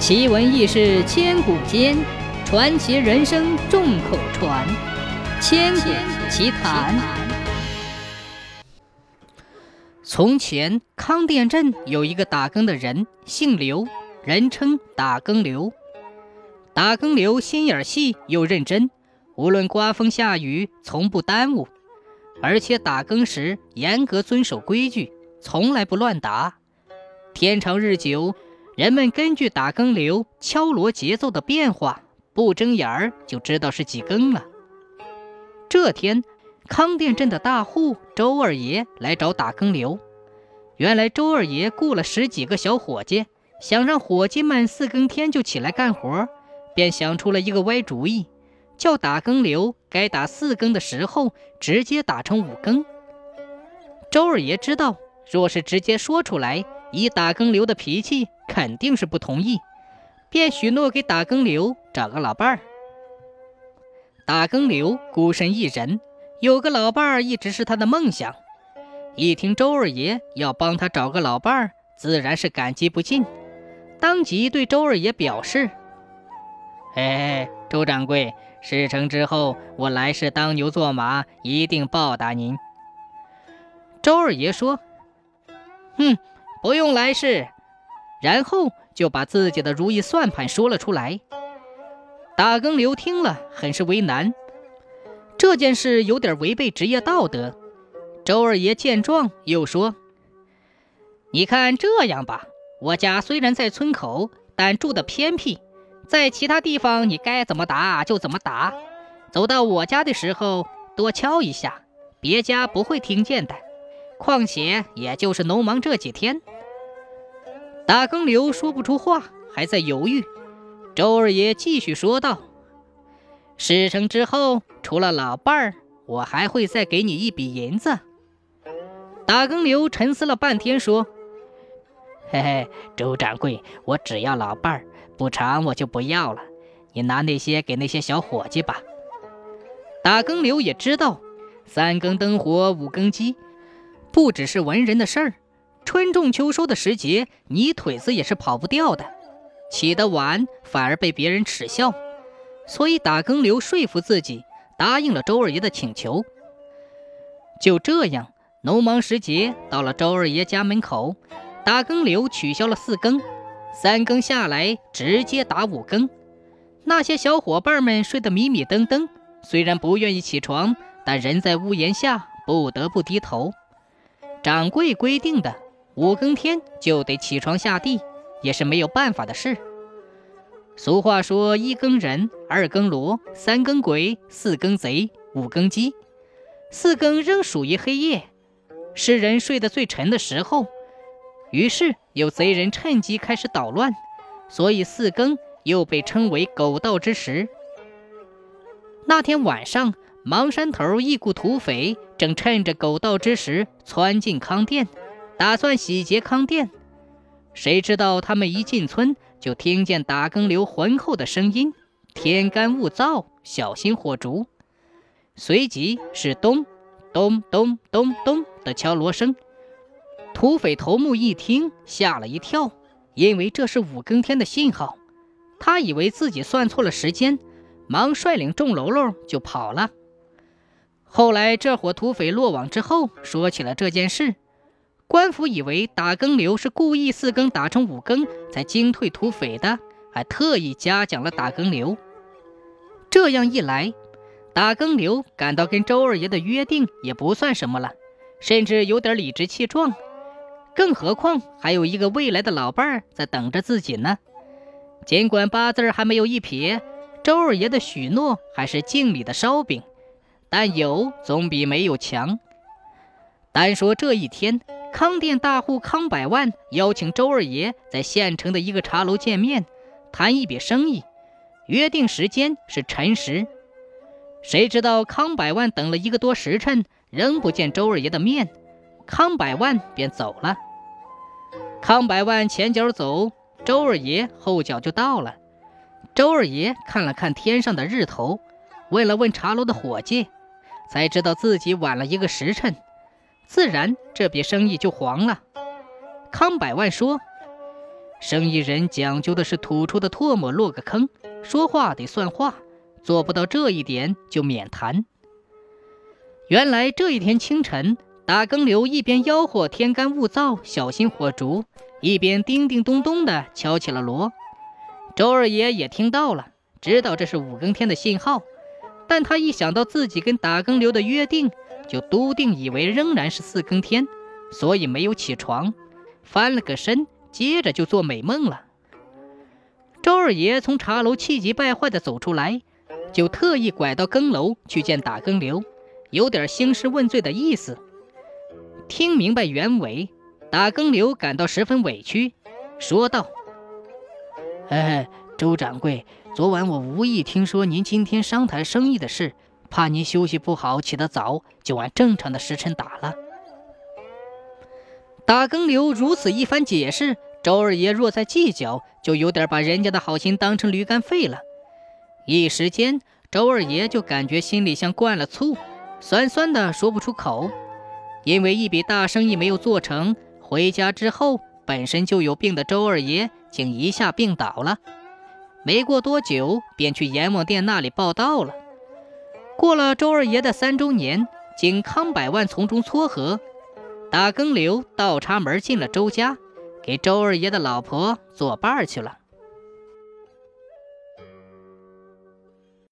奇闻异事千古间，传奇人生众口传。千古奇谈。从前，康店镇有一个打更的人，姓刘，人称打更刘。打更刘心眼细又认真，无论刮风下雨，从不耽误，而且打更时严格遵守规矩，从来不乱打。天长日久。人们根据打更流敲锣节奏的变化，不睁眼儿就知道是几更了。这天，康店镇的大户周二爷来找打更流。原来周二爷雇了十几个小伙计，想让伙计们四更天就起来干活，便想出了一个歪主意，叫打更流该打四更的时候直接打成五更。周二爷知道，若是直接说出来，以打更流的脾气。肯定是不同意，便许诺给打更刘找个老伴儿。打更刘孤身一人，有个老伴儿一直是他的梦想。一听周二爷要帮他找个老伴儿，自然是感激不尽，当即对周二爷表示：“哎，周掌柜，事成之后，我来世当牛做马，一定报答您。”周二爷说：“哼，不用来世。”然后就把自己的如意算盘说了出来。打更刘听了，很是为难。这件事有点违背职业道德。周二爷见状，又说：“你看这样吧，我家虽然在村口，但住的偏僻，在其他地方你该怎么打就怎么打。走到我家的时候，多敲一下，别家不会听见的。况且也就是农忙这几天。”打更刘说不出话，还在犹豫。周二爷继续说道：“事成之后，除了老伴儿，我还会再给你一笔银子。”打更刘沉思了半天，说：“嘿嘿，周掌柜，我只要老伴儿，不长我就不要了。你拿那些给那些小伙计吧。”打更刘也知道，三更灯火五更鸡，不只是文人的事儿。春种秋收的时节，泥腿子也是跑不掉的。起得晚反而被别人耻笑，所以打更刘说服自己，答应了周二爷的请求。就这样，农忙时节到了周二爷家门口，打更刘取消了四更，三更下来直接打五更。那些小伙伴们睡得迷迷瞪瞪，虽然不愿意起床，但人在屋檐下不得不低头。掌柜规定的。五更天就得起床下地，也是没有办法的事。俗话说：“一更人，二更罗，三更鬼，四更贼，五更鸡。”四更仍属于黑夜，是人睡得最沉的时候。于是有贼人趁机开始捣乱，所以四更又被称为狗盗之时。那天晚上，芒山头一股土匪正趁着狗盗之时窜进康店。打算洗劫康店，谁知道他们一进村就听见打更刘浑厚的声音：“天干物燥，小心火烛。”随即是咚咚咚咚咚的敲锣声。土匪头目一听，吓了一跳，因为这是五更天的信号。他以为自己算错了时间，忙率领众喽喽就跑了。后来这伙土匪落网之后，说起了这件事。官府以为打更流是故意四更打成五更才惊退土匪的，还特意嘉奖了打更流。这样一来，打更流感到跟周二爷的约定也不算什么了，甚至有点理直气壮。更何况还有一个未来的老伴儿在等着自己呢。尽管八字还没有一撇，周二爷的许诺还是敬礼的烧饼，但有总比没有强。单说这一天。康店大户康百万邀请周二爷在县城的一个茶楼见面，谈一笔生意，约定时间是辰时。谁知道康百万等了一个多时辰，仍不见周二爷的面，康百万便走了。康百万前脚走，周二爷后脚就到了。周二爷看了看天上的日头，问了问茶楼的伙计，才知道自己晚了一个时辰。自然，这笔生意就黄了。康百万说：“生意人讲究的是吐出的唾沫落个坑，说话得算话，做不到这一点就免谈。原来这一天清晨，打更刘一边吆喝天干物燥，小心火烛，一边叮叮咚咚地敲起了锣。周二爷也听到了，知道这是五更天的信号，但他一想到自己跟打更刘的约定，就笃定以为仍然是四更天，所以没有起床，翻了个身，接着就做美梦了。周二爷从茶楼气急败坏地走出来，就特意拐到更楼去见打更刘。有点兴师问罪的意思。听明白原委，打更刘感到十分委屈，说道：“哎，周掌柜，昨晚我无意听说您今天商谈生意的事，怕您休息不好，起得早，就按正常的时辰打了。”打更刘如此一番解释，周二爷若再计较，就有点把人家的好心当成驴肝肺了。一时间，周二爷就感觉心里像灌了醋。酸酸的说不出口，因为一笔大生意没有做成，回家之后本身就有病的周二爷竟一下病倒了。没过多久，便去阎王殿那里报道了。过了周二爷的三周年，经康百万从中撮合，打更刘倒插门进了周家，给周二爷的老婆做伴去了。